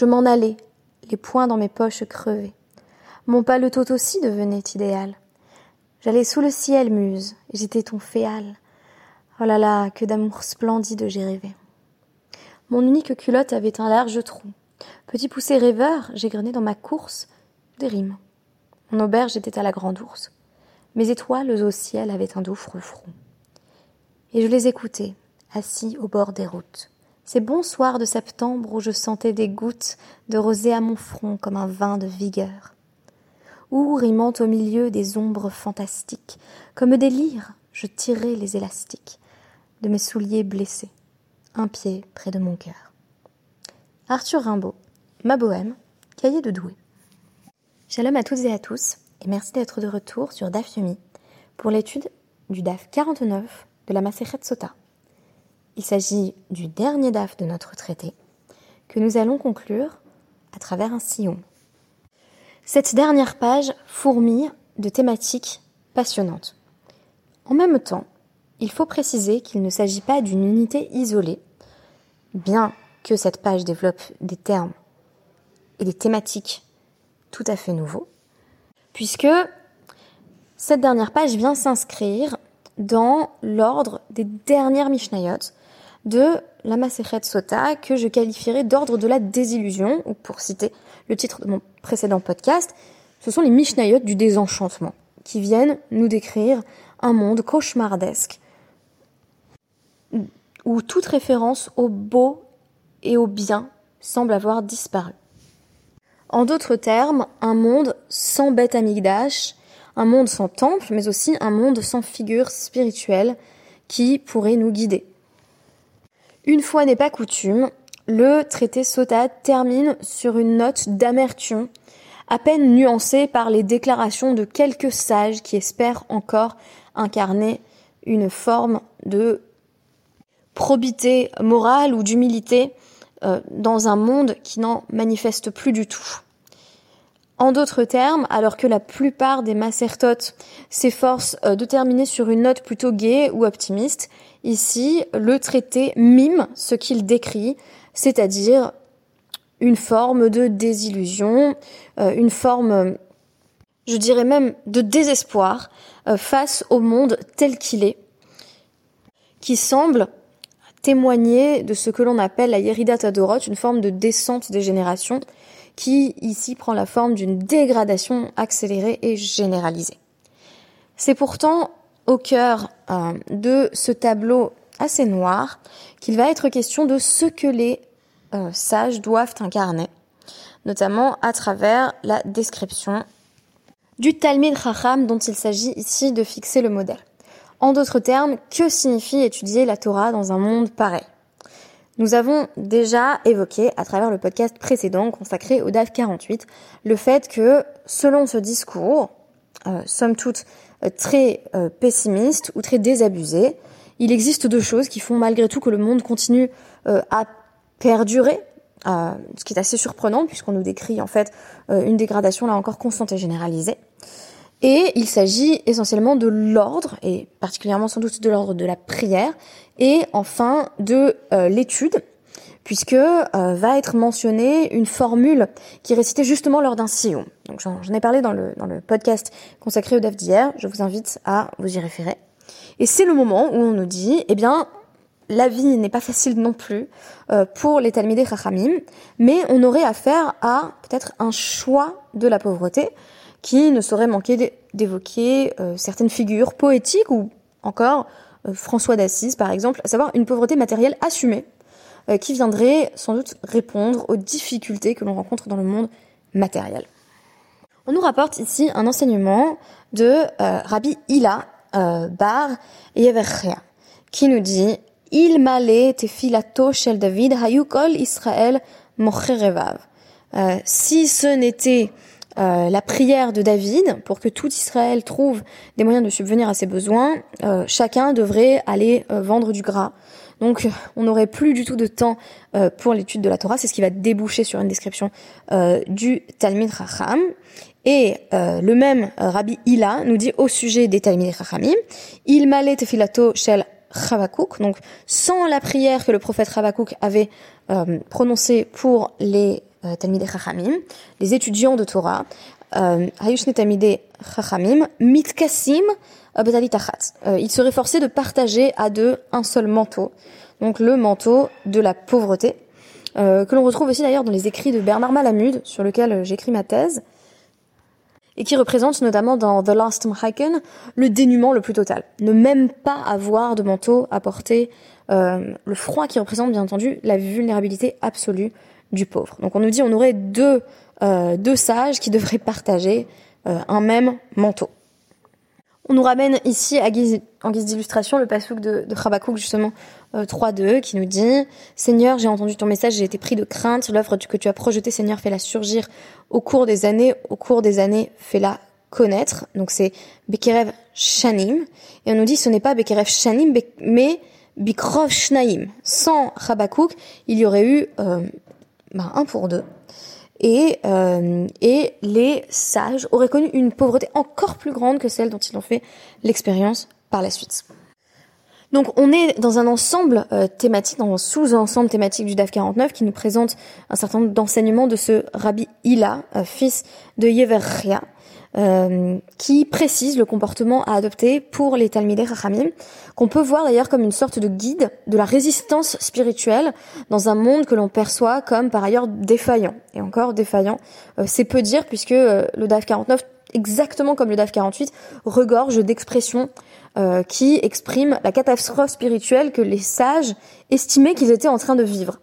Je m'en allais, les poings dans mes poches crevées. Mon paletot aussi devenait idéal. J'allais sous le ciel, muse, et j'étais ton féal. Oh là là, que d'amour splendide j'ai rêvé. Mon unique culotte avait un large trou. Petit poussé rêveur, j'égrenais dans ma course des rimes. Mon auberge était à la grande ours. Mes étoiles au ciel avaient un doux froufrou. Et je les écoutais, assis au bord des routes. Ces bons soirs de septembre où je sentais des gouttes de rosée à mon front comme un vin de vigueur. Où, rimant au milieu des ombres fantastiques, comme des lyres, je tirais les élastiques de mes souliers blessés, un pied près de mon cœur. Arthur Rimbaud, Ma Bohème, cahier de Douai. Shalom à toutes et à tous, et merci d'être de retour sur DAF Yomi pour l'étude du DAF 49 de la Masechet Sota. Il s'agit du dernier DAF de notre traité que nous allons conclure à travers un sillon. Cette dernière page fourmille de thématiques passionnantes. En même temps, il faut préciser qu'il ne s'agit pas d'une unité isolée, bien que cette page développe des termes et des thématiques tout à fait nouveau, puisque cette dernière page vient s'inscrire dans l'ordre des dernières Mishnayot de la Masechet Sota que je qualifierais d'ordre de la désillusion, ou pour citer le titre de mon précédent podcast, ce sont les Mishnayot du désenchantement, qui viennent nous décrire un monde cauchemardesque, où toute référence au beau et au bien semble avoir disparu. En d'autres termes, un monde sans bête amigdash, un monde sans temple, mais aussi un monde sans figure spirituelle qui pourrait nous guider. Une fois n'est pas coutume, le traité Sota termine sur une note d'amertume, à peine nuancée par les déclarations de quelques sages qui espèrent encore incarner une forme de probité morale ou d'humilité euh, dans un monde qui n'en manifeste plus du tout. En d'autres termes, alors que la plupart des macertotes s'efforcent euh, de terminer sur une note plutôt gaie ou optimiste, ici, le traité mime ce qu'il décrit, c'est-à-dire une forme de désillusion, euh, une forme, je dirais même, de désespoir face au monde tel qu'il est, qui semble témoigner de ce que l'on appelle la Yerida Tadorot, une forme de descente des générations, qui ici prend la forme d'une dégradation accélérée et généralisée. C'est pourtant au cœur euh, de ce tableau assez noir qu'il va être question de ce que les euh, sages doivent incarner, notamment à travers la description du Talmud Chacham dont il s'agit ici de fixer le modèle. En d'autres termes, que signifie étudier la Torah dans un monde pareil? Nous avons déjà évoqué à travers le podcast précédent consacré au DAF 48 le fait que selon ce discours, euh, somme toute euh, très euh, pessimiste ou très désabusé, il existe deux choses qui font malgré tout que le monde continue euh, à perdurer, ce qui est assez surprenant puisqu'on nous décrit en fait une dégradation là encore constante et généralisée. Et il s'agit essentiellement de l'ordre, et particulièrement sans doute de l'ordre de la prière, et enfin de euh, l'étude, puisque euh, va être mentionnée une formule qui est récitée justement lors d'un sillon. Donc j'en ai parlé dans le, podcast consacré au DAF d'hier, je vous invite à vous y référer. Et c'est le moment où on nous dit, eh bien, la vie n'est pas facile non plus euh, pour les Talmidei Chachamim, mais on aurait affaire à peut-être un choix de la pauvreté, qui ne saurait manquer d'évoquer euh, certaines figures poétiques ou encore euh, François d'Assise par exemple, à savoir une pauvreté matérielle assumée euh, qui viendrait sans doute répondre aux difficultés que l'on rencontre dans le monde matériel. On nous rapporte ici un enseignement de Rabbi Hila Bar Yeverchea qui nous dit Il malé tefilato shel David hayukol Israël mocherevav. Si ce n'était euh, la prière de David pour que tout Israël trouve des moyens de subvenir à ses besoins, euh, chacun devrait aller euh, vendre du gras. Donc on n'aurait plus du tout de temps pour l'étude de la Torah, c'est ce qui va déboucher sur une description du Talmud Racham. Et le même Rabbi Hila nous dit au sujet des Talmud Rachamim, il malait tefilato shel Chavakuk, donc sans la prière que le prophète Chavakuk avait prononcée pour les Talmidei Chachamim, les étudiants de Torah, Hayushne Talmidei Chachamim, Mitkasim Ils seraient forcés de partager à deux un seul manteau, donc le manteau de la pauvreté, que l'on retrouve aussi d'ailleurs dans les écrits de Bernard Malamud, sur lequel j'écris ma thèse et qui représente notamment dans The Last Mohican le dénuement le plus total. Ne même pas avoir de manteau à porter, euh, le froid qui représente bien entendu la vulnérabilité absolue du pauvre. Donc on nous dit on aurait deux, euh, deux sages qui devraient partager euh, un même manteau. On nous ramène ici en guise d'illustration le passouk de, de justement euh, 3.2 qui nous dit Seigneur, j'ai entendu ton message, j'ai été pris de crainte, l'œuvre que tu as projetée, Seigneur, fais-la surgir au cours des années, au cours des années, fais-la connaître. Donc c'est Bekerev Shanim. Et on nous dit ce n'est pas Bekerev Shanim, mais Bikrov Shnaim. Sans Chabakouk, il y aurait eu euh, ben, un pour deux et, euh, et les sages auraient connu une pauvreté encore plus grande que celle dont ils ont fait l'expérience par la suite. Donc on est dans un ensemble euh, thématique, dans un sous-ensemble thématique du DAF 49 qui nous présente un certain nombre d'enseignements de ce Rabbi Hila, euh, fils de Yeverria, euh, qui précise le comportement à adopter pour les Talmidei Rachamim, qu'on peut voir d'ailleurs comme une sorte de guide de la résistance spirituelle dans un monde que l'on perçoit comme par ailleurs défaillant. Et encore défaillant, euh, c'est peu dire puisque euh, le DAF 49 exactement comme le DAF 48, regorge d'expressions qui expriment la catastrophe spirituelle que les sages estimaient qu'ils étaient en train de vivre.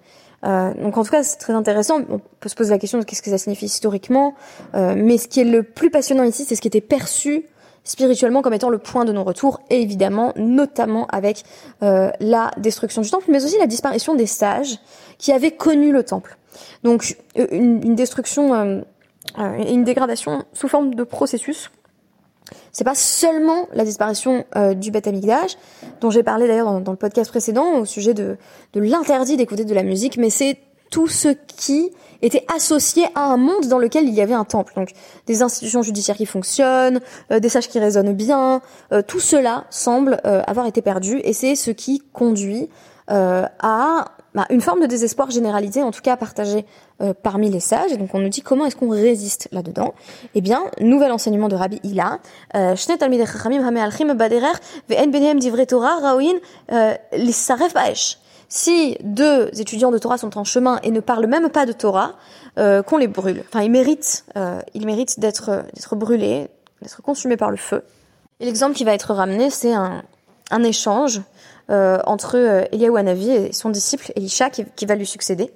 Euh, donc en tout cas, c'est très intéressant. On peut se poser la question de qu'est-ce que ça signifie historiquement, euh, mais ce qui est le plus passionnant ici, c'est ce qui était perçu spirituellement comme étant le point de non-retour, et évidemment, notamment avec euh, la destruction du temple, mais aussi la disparition des sages qui avaient connu le temple. Donc une, une destruction, une dégradation sous forme de processus c'est pas seulement la disparition euh, du Beth Amikdash, dont j'ai parlé d'ailleurs dans, le podcast précédent au sujet de, l'interdit d'écouter de la musique, mais c'est tout ce qui était associé à un monde dans lequel il y avait un temple. Donc des institutions judiciaires qui fonctionnent, euh, des sages qui résonnent bien, euh, tout cela semble avoir été perdu et c'est ce qui conduit à bah, une forme de désespoir généralisé, en tout cas partagé euh, parmi les sages. Et donc on nous dit comment est-ce qu'on résiste là-dedans Eh bien, nouvel enseignement de Rabbi Hila. Euh, euh, si deux étudiants de Torah sont en chemin et ne parlent même pas de Torah, qu'on les brûle. Enfin, ils méritent, ils méritent d'être d'être brûlés, d'être consumés par le feu. Et l'exemple qui va être ramené, c'est un échange euh, entre euh, Eliaou Hanavi et son disciple Elisha qui, qui, va lui succéder.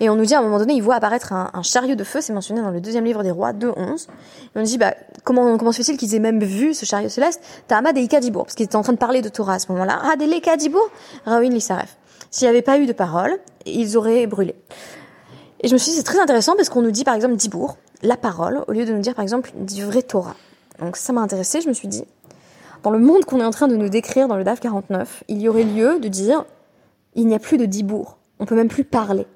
Et on nous dit à un moment donné, il voit apparaître un, un chariot de feu, c'est mentionné dans le deuxième livre des rois 2.11. Et on dit, bah, comment, comment se fait-il qu'ils aient même vu ce chariot céleste? Ta'amad et Ikadibour, parce qu'ils étaient en train de parler de Torah à ce moment-là. Ah, des Ikadibour Rawin Lissaref. S'il n'y avait pas eu de parole, ils auraient brûlé. Et je me suis dit, c'est très intéressant parce qu'on nous dit par exemple Dibour, la parole, au lieu de nous dire par exemple vrai Torah. Donc ça m'a intéressé, je me suis dit, dans le monde qu'on est en train de nous décrire dans le DAF 49, il y aurait lieu de dire il n'y a plus de dibour, on peut même plus parler.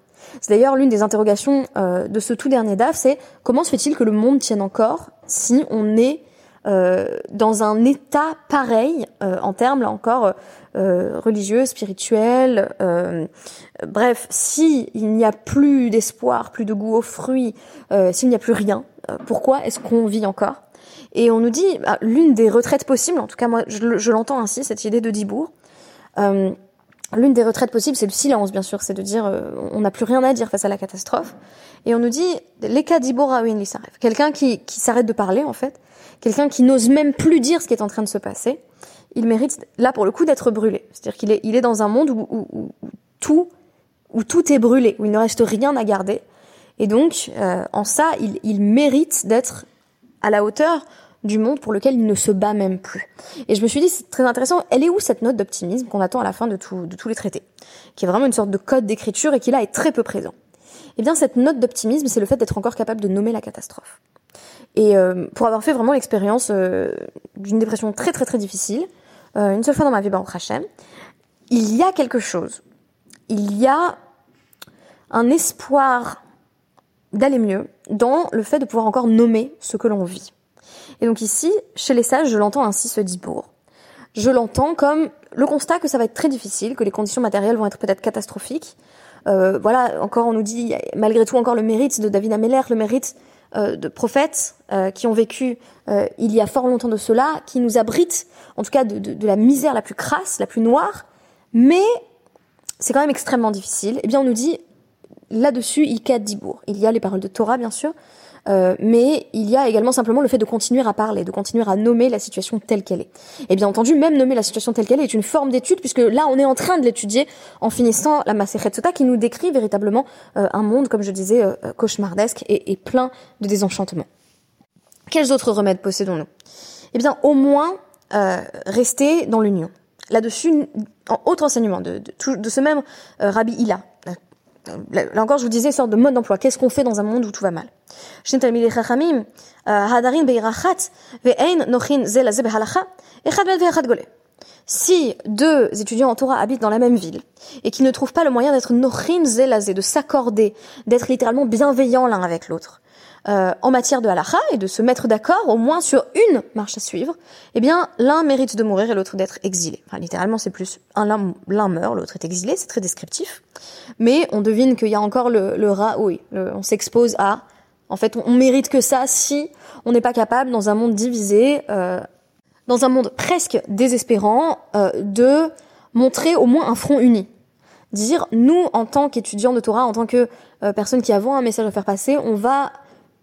C'est d'ailleurs l'une des interrogations euh, de ce tout dernier DAF, c'est comment se fait-il que le monde tienne encore si on est euh, dans un état pareil euh, en termes là encore euh, religieux, spirituels, euh, bref, si il n'y a plus d'espoir, plus de goût aux fruits, s'il n'y a plus rien, pourquoi est-ce qu'on vit encore? Et on nous dit, bah, l'une des retraites possibles, en tout cas moi je, l'entends ainsi, cette idée de Dibourg, euh, l'une des retraites possibles, c'est le silence, bien sûr, c'est de dire euh, on n'a plus rien à dire face à la catastrophe. Et on nous dit, les cas Dibour quelqu'un qui, qui s'arrête de parler en fait, quelqu'un qui n'ose même plus dire ce qui est en train de se passer, il mérite là pour le coup d'être brûlé. C'est-à-dire qu'il est, il est dans un monde où, où, où, tout, où tout est brûlé, où il ne reste rien à garder. Et donc, euh, en ça, il, il mérite d'être à la hauteur du monde pour lequel il ne se bat même plus. Et je me suis dit, c'est très intéressant, elle est où cette note d'optimisme qu'on attend à la fin de, tous les traités? Qui est vraiment une sorte de code d'écriture et qui là est très peu présent. Eh bien, cette note d'optimisme, c'est le fait d'être encore capable de nommer la catastrophe. Et euh, pour avoir fait vraiment l'expérience euh, d'une dépression très très très difficile, euh, une seule fois dans ma vie, Baruch Hashem, il y a quelque chose. Il y a un espoir d'aller mieux dans le fait de pouvoir encore nommer ce que l'on vit. Et donc ici, chez les sages, je l'entends ainsi ce dibour. Je l'entends comme le constat que ça va être très difficile, que les conditions matérielles vont être peut-être catastrophiques, voilà, encore on nous dit malgré tout encore le mérite de David Ameller, le mérite de prophètes qui ont vécu il y a fort longtemps de cela, qui nous abritent en tout cas de, la misère la plus crasse, la plus noire, mais c'est quand même extrêmement difficile. Eh bien, on nous dit là-dessus, il y a Dibour. Il y a les paroles de Torah, bien sûr, euh, mais il y a également simplement le fait de continuer à parler, de continuer à nommer la situation telle qu'elle est. Et bien entendu, même nommer la situation telle qu'elle est est une forme d'étude, puisque là, on est en train de l'étudier en finissant la Maseret Sota, qui nous décrit véritablement euh, un monde, comme je disais, euh, cauchemardesque et, et, plein de désenchantements. Quels autres remèdes possédons-nous? Eh bien, au moins, rester dans l'union. Là-dessus, en autre enseignement de, de, de ce même Rabbi Hilla, là encore, je vous disais, sorte de mode d'emploi. Qu'est-ce qu'on fait dans un monde où tout va mal? Si deux étudiants en Torah habitent dans la même ville et qui ne trouvent pas le moyen d'être nochin zelazé, de s'accorder, d'être littéralement bienveillants l'un avec l'autre, euh, en matière de halakha et de se mettre d'accord au moins sur une marche à suivre, eh bien l'un mérite de mourir et l'autre d'être exilé. Enfin, littéralement, c'est plus un l'un meurt, l'autre est exilé, c'est très descriptif. Mais on devine qu'il y a encore le, le rat, oui, on s'expose à. En fait, on, mérite que ça si on n'est pas capable dans un monde divisé, euh, dans un monde presque désespérant, euh, de montrer au moins un front uni dire nous en tant qu'étudiants de Torah, en tant que euh, personnes qui avons un message à faire passer, on va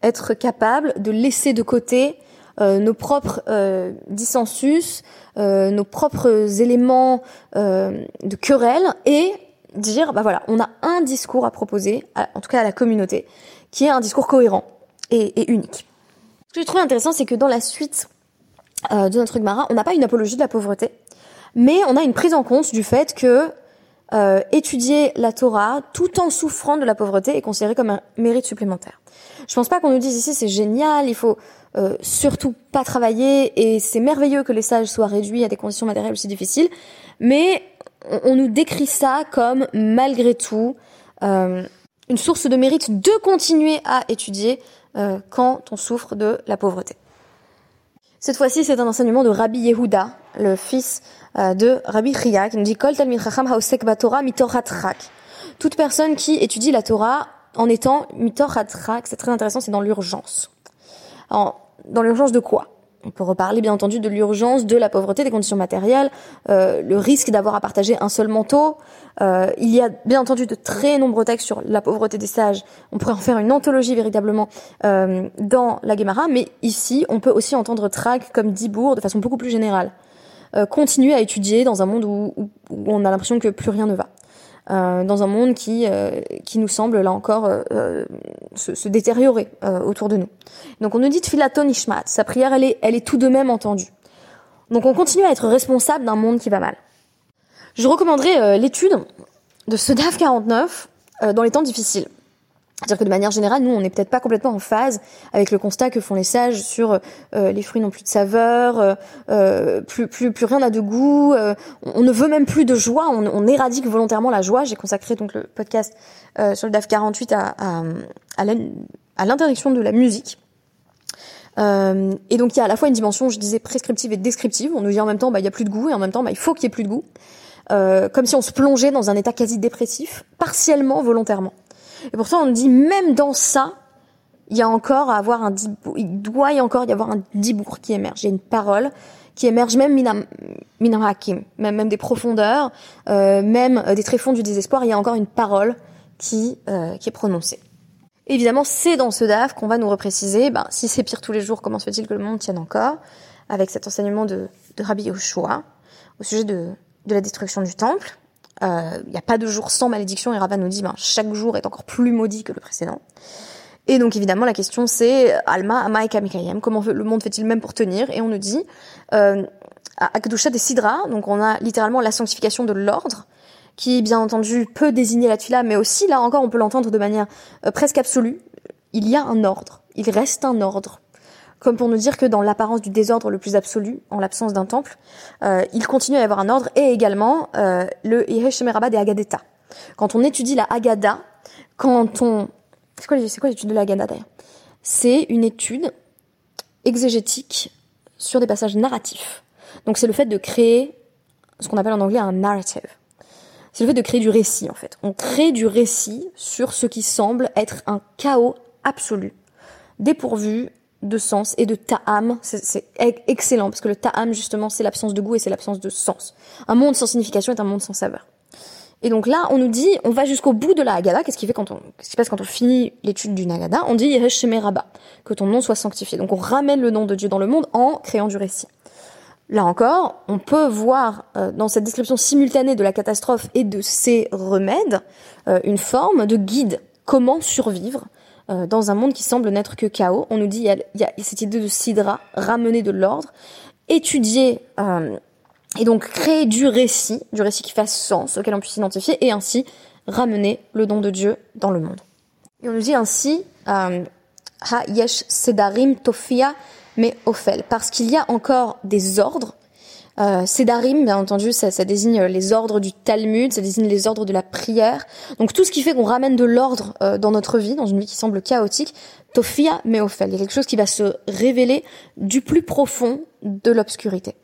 être capable de laisser de côté euh, nos propres euh, dissensus, euh, nos propres éléments euh, de querelle et dire bah voilà, on a un discours à proposer, en tout cas à la communauté, qui est un discours cohérent et, et unique. Ce que j'ai trouvé intéressant, c'est que dans la suite euh, de notre Gemara, on n'a pas une apologie de la pauvreté, mais on a une prise en compte du fait que euh, étudier la Torah tout en souffrant de la pauvreté est considéré comme un mérite supplémentaire. Je pense pas qu'on nous dise ici c'est génial, il faut euh, surtout pas travailler et c'est merveilleux que les sages soient réduits à des conditions matérielles aussi difficiles, mais on, nous décrit ça comme malgré tout euh, une source de mérite de continuer à étudier euh, quand on souffre de la pauvreté. Cette fois-ci, c'est un enseignement de Rabbi Yehuda, le fils euh, de Rabbi Chia, qui nous dit. Toute personne qui étudie la Torah en étant mitoratrak, c'est très intéressant, c'est dans l'urgence. Dans l'urgence de quoi? On peut reparler bien entendu de l'urgence, de la pauvreté, des conditions matérielles, euh, le risque d'avoir à partager un seul manteau. Euh, il y a bien entendu de très nombreux textes sur la pauvreté des sages. On pourrait en faire une anthologie véritablement euh, dans la Gemara, mais ici on peut aussi entendre Trak comme Dibour de façon beaucoup plus générale. Continuer à étudier dans un monde où on a l'impression que plus rien ne va. Euh, dans un monde qui euh, qui nous semble là encore euh, se, se, détériorer autour de nous. Donc on nous dit Tfilaton Ishmat, sa prière elle est elle est tout de même entendue. Donc on continue à être responsable d'un monde qui va mal. Je recommanderais l'étude de ce DAF 49 dans les temps difficiles. C'est-à-dire que de manière générale, nous, on n'est peut-être pas complètement en phase avec le constat que font les sages sur euh, les fruits n'ont plus de saveur, euh, euh plus, plus, plus rien n'a de goût, euh, on ne veut même plus de joie, on, on éradique volontairement la joie. J'ai consacré donc le podcast euh, sur le DAF 48 à, à, à l'interdiction de la musique. et donc il y a à la fois une dimension, je disais, prescriptive et descriptive. On nous dit en même temps, bah, il y a plus de goût, et en même temps, bah, il faut qu'il y ait plus de goût. comme si on se plongeait dans un état quasi dépressif, partiellement, volontairement. Et pourtant, on dit même dans ça, il y a encore à avoir un il doit y encore y avoir un dibour qui émerge. Il y a une parole qui émerge même minam, minam hakim, même, même des profondeurs, euh, même euh, des tréfonds du désespoir. Il y a encore une parole qui euh, qui est prononcée. Évidemment, c'est dans ce DAF qu'on va nous repréciser, ben, si c'est pire tous les jours, comment se fait-il que le monde tienne encore Avec cet enseignement de, de Rabbi Yoshua au sujet de, de la destruction du temple? Il euh, n'y a pas de jour sans malédiction et Rava nous dit ben, chaque jour est encore plus maudit que le précédent. Et donc évidemment la question c'est Alma, Ama et comment le monde fait-il même pour tenir? Et on nous dit euh, Akdusha des Sidra, donc on a littéralement la sanctification de l'ordre, qui bien entendu peut désigner la tuila, mais aussi là encore on peut l'entendre de manière euh, presque absolue. Il y a un ordre, il reste un ordre comme pour nous dire que dans l'apparence du désordre le plus absolu, en l'absence d'un temple, euh, il continue à y avoir un ordre, et également euh, le Yeheshemeraba des Agadeta. Quand on étudie la Agada, quand on... C'est quoi, quoi l'étude de la Agada d'ailleurs? C'est une étude exégétique sur des passages narratifs. Donc c'est le fait de créer ce qu'on appelle en anglais un narrative. c'est le fait de créer du récit en fait. On crée du récit sur ce qui semble être un chaos absolu, dépourvu de sens et de ta'am. C'est excellent parce que le ta'am justement c'est l'absence de goût et c'est l'absence de sens. Un monde sans signification est un monde sans saveur. Et donc là, on nous dit, on va jusqu'au bout de la Haggadah. Qu'est-ce qui fait quand on, se passe quand on finit l'étude d'une Haggadah? On dit Rabba, que ton nom soit sanctifié. Donc on ramène le nom de Dieu dans le monde en créant du récit. Là encore, on peut voir euh, dans cette description simultanée de la catastrophe et de ses remèdes euh, une forme de guide. Comment survivre? Euh, dans un monde qui semble n'être que chaos On nous dit il y a, cette idée de sidra, ramener de l'ordre, étudier et donc créer du récit, du récit qui fasse sens, auquel on puisse s'identifier, et ainsi ramener le don de Dieu dans le monde. Et on nous dit ainsi, Ha yesh sedarim tofia mais Ophel, parce qu'il y a encore des ordres. Euh, Sedarim, bien entendu, ça, ça, désigne les ordres du Talmud, ça désigne les ordres de la prière. Donc tout ce qui fait qu'on ramène de l'ordre euh, dans notre vie, dans une vie qui semble chaotique, Tophia Ophel. Il y a quelque chose qui va se révéler du plus profond de l'obscurité.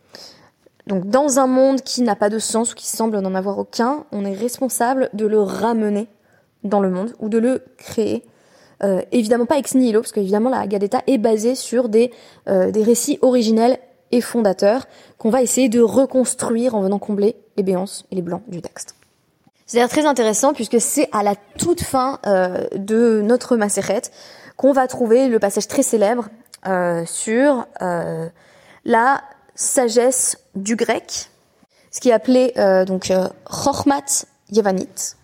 Donc dans un monde qui n'a pas de sens ou qui semble n'en avoir aucun, on est responsable de le ramener dans le monde ou de le créer euh, évidemment pas ex nihilo, parce qu'évidemment la Gadeta est basée sur des, euh, des récits originels et fondateurs qu'on va essayer de reconstruire en venant combler les béances et les blancs du texte. C'est d'ailleurs très intéressant puisque c'est à la toute fin euh, de notre Maseret qu'on va trouver le passage très célèbre sur la sagesse du grec, ce qui est appelé donc Chochmat Yevanit,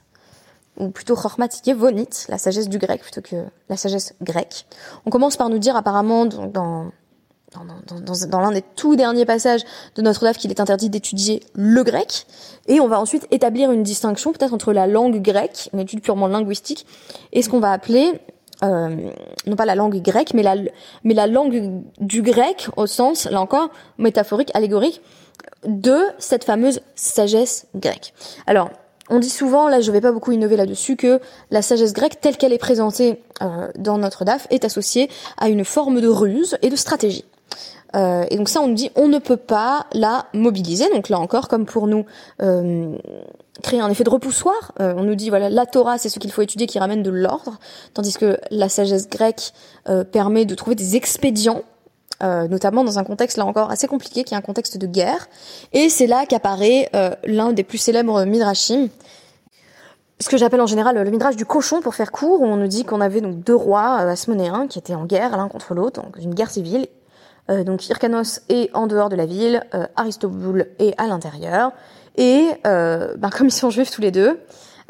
ou plutôt Chormat Yevonit, la sagesse du grec plutôt que la sagesse grecque. On commence par nous dire apparemment dans, dans, dans l'un des tout derniers passages de notre œuvre qu'il est interdit d'étudier le grec, et on va ensuite établir une distinction peut-être entre la langue grecque, une étude purement linguistique, et ce qu'on va appeler euh, non pas la langue grecque, mais la, mais la langue du grec au sens, là encore, métaphorique, allégorique, de cette fameuse sagesse grecque. Alors, on dit souvent, là je vais pas beaucoup innover là-dessus, que la sagesse grecque telle qu'elle est présentée euh, dans notre DAF est associée à une forme de ruse et de stratégie. Euh, et donc ça, on nous dit, on ne peut pas la mobiliser. Donc là encore, comme pour nous, euh, créer un effet de repoussoir. on nous dit, voilà, la Torah, c'est ce qu'il faut étudier qui ramène de l'ordre, tandis que la sagesse grecque permet de trouver des expédients euh, notamment dans un contexte là encore assez compliqué, qui est un contexte de guerre. Et c'est là qu'apparaît euh, l'un des plus célèbres midrashim, ce que j'appelle en général le midrash du cochon pour faire court, où on nous dit qu'on avait donc deux rois euh, asmonéens qui étaient en guerre l'un contre l'autre, donc une guerre civile. Donc Hyrcanos est en dehors de la ville, Aristoboule est à l'intérieur, et ben, comme ils sont juifs tous les deux,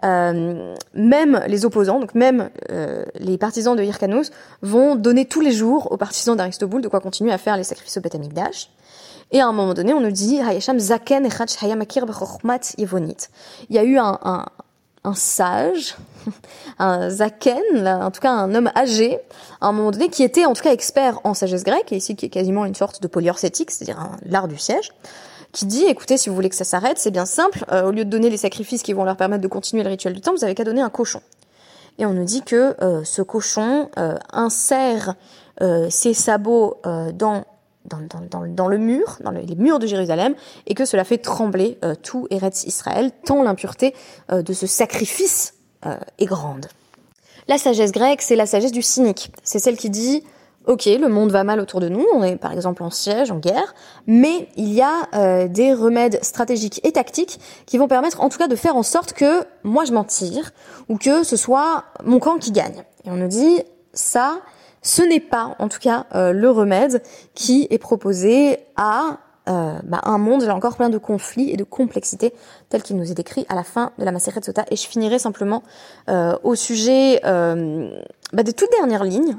euh, même les opposants, donc même euh, les partisans de Hyrcanos, vont donner tous les jours aux partisans d'Aristoboul de quoi continuer à faire les sacrifices au Beth Et à un moment donné, on nous dit Hayasham Zaken Hayamakir Yevonit. Il y a eu un, un, un sage, un Zaken, en tout cas un homme âgé, à un moment donné, qui était en tout cas expert en sagesse grecque, et ici qui est quasiment une sorte de polyorcétique, c'est-à-dire l'art du siège qui dit écoutez, si vous voulez que ça s'arrête, c'est bien simple, euh, au lieu de donner les sacrifices qui vont leur permettre de continuer le rituel du temps, vous avez qu'à donner un cochon. Et on nous dit que euh, ce cochon euh, insère ses sabots dans dans, le mur, dans les murs de Jérusalem, et que cela fait trembler tout Eretz Israël, tant l'impureté de ce sacrifice est grande. La sagesse grecque, c'est la sagesse du cynique. C'est celle qui dit ok, le monde va mal autour de nous, on est par exemple en siège, en guerre, mais il y a euh, des remèdes stratégiques et tactiques qui vont permettre en tout cas de faire en sorte que moi je m'en tire, ou que ce soit mon camp qui gagne. Et on nous dit, ça, ce n'est pas en tout cas euh, le remède qui est proposé à euh, bah, un monde là encore plein de conflits et de complexités tel qu'il nous est décrit à la fin de la Maseret Sota. Et je finirai simplement euh, au sujet bah, des toutes dernières lignes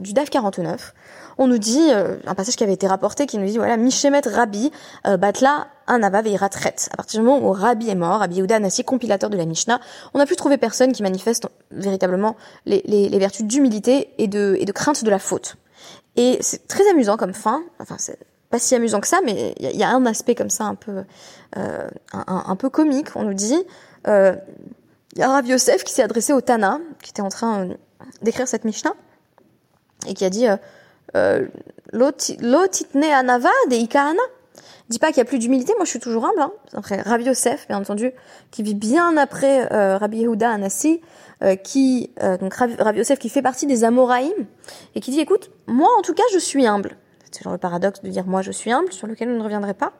du DAF 49. On nous dit, un passage qui avait été rapporté, qui nous dit, voilà, Mishemet Rabbi, Batla, Anava Veira À partir du moment où Rabbi est mort, Rabbi Yehuda Anassi, compilateur de la Mishnah, on n'a plus trouvé personne qui manifeste véritablement les, les, vertus d'humilité et de, et de crainte de la faute. Et c'est très amusant comme fin, enfin c'est pas si amusant que ça, mais il y, a un aspect comme ça un peu, euh, un, peu comique. On nous dit, euh, il y a Rav Yosef qui s'est adressé au Tana, qui était en train d'écrire cette Mishnah, et qui a dit, euh, l'otitne anava de ikahana. Dis pas qu'il y a plus d'humilité, moi je suis toujours humble. Hein. Après, Rabbi Yosef, bien entendu, qui vit bien après euh, Rabbi Yehuda Anassi, euh, qui euh, donc Rabbi Yosef qui fait partie des Amoraïm et qui dit écoute, moi en tout cas je suis humble. C'est genre le paradoxe de dire moi je suis humble, sur lequel on ne reviendrai pas.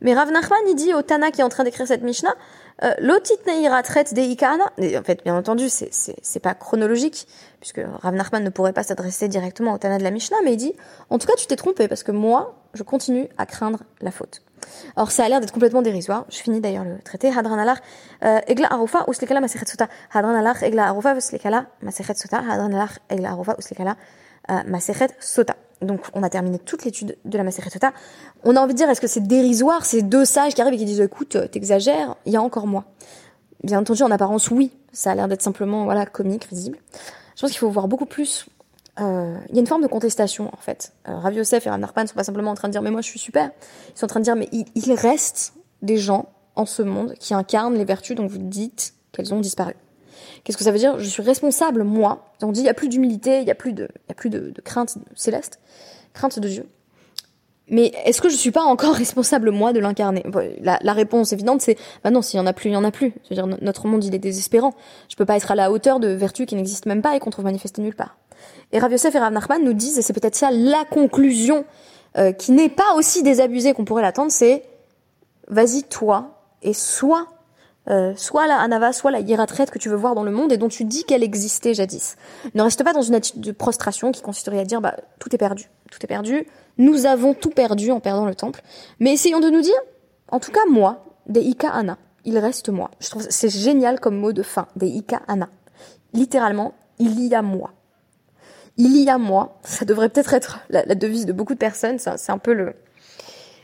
Mais Rav Nachman, il dit au Tana qui est en train d'écrire cette Mishnah, euh, Lotit neira traite des Ikana. Et en fait, bien entendu, c'est, c'est, c'est pas chronologique, puisque Rav Nachman ne pourrait pas s'adresser directement au Tana de la Mishnah, mais il dit, en tout cas, tu t'es trompé, parce que moi, je continue à craindre la faute. Alors, ça a l'air d'être complètement dérisoire. Je finis d'ailleurs le traité. Euh, egla arufa, uslikala masechet sota. Hadran egla arufa, uslikala masechet sota. Egla arufa, euh, sota. Donc, on a terminé toute l'étude de la Maseret. On a envie de dire, est-ce que c'est dérisoire ces deux sages qui arrivent et qui disent, écoute, t'exagères, il y a encore moi. Bien entendu, en apparence, oui. Ça a l'air d'être simplement, voilà, comique, risible. Je pense qu'il faut voir beaucoup plus. Euh, il y a une forme de contestation, en fait. Euh, Rav et Rav Narpan sont pas simplement en train de dire, mais moi, je suis super. Ils sont en train de dire, mais il, il reste des gens en ce monde qui incarnent les vertus dont vous dites qu'elles ont disparu. Qu'est-ce que ça veut dire? Je suis responsable, moi. On dit, il n'y a plus d'humilité, il n'y a plus, de, a plus de, de crainte céleste, crainte de Dieu. Mais est-ce que je suis pas encore responsable, moi, de l'incarner? La, réponse évidente, c'est, bah non, s'il y en a plus, il y en a plus. Je veux dire, notre monde, il est désespérant. Je peux pas être à la hauteur de vertus qui n'existent même pas et qu'on trouve manifestées nulle part. Et Rav et Rav Nachman nous disent, et c'est peut-être ça la conclusion, euh, qui n'est pas aussi désabusée qu'on pourrait l'attendre, c'est, vas-y, toi, et sois euh, soit la anava, soit la hiératraite que tu veux voir dans le monde et dont tu dis qu'elle existait jadis. Ne reste pas dans une attitude de prostration qui consisterait à dire bah tout est perdu, tout est perdu, nous avons tout perdu en perdant le temple. Mais essayons de nous dire, en tout cas moi, des ika ana, il reste moi. Je trouve c'est génial comme mot de fin, des ika ana. Littéralement, il y a moi. Il y a moi. Ça devrait peut-être être la, devise de beaucoup de personnes. C'est un peu le,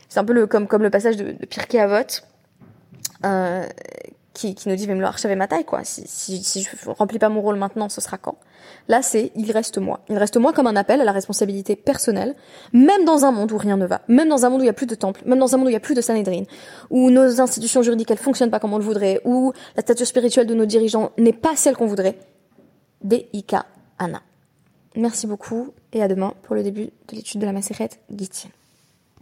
c'est un peu le comme comme le passage de, de Avot. Euh, qui, qui nous dit même le archive ma taille quoi. Si, si, si je remplis pas mon rôle maintenant, ce sera quand? Là, c'est il reste moi. Il reste moi comme un appel à la responsabilité personnelle, même dans un monde où rien ne va, même dans un monde où il y a plus de temple, même dans un monde où il y a plus de Sanhedrin, où nos institutions juridiques elles fonctionnent pas comme on le voudrait, où la stature spirituelle de nos dirigeants n'est pas celle qu'on voudrait. Ika Anna. Merci beaucoup et à demain pour le début de l'étude de la Maseret Gittin.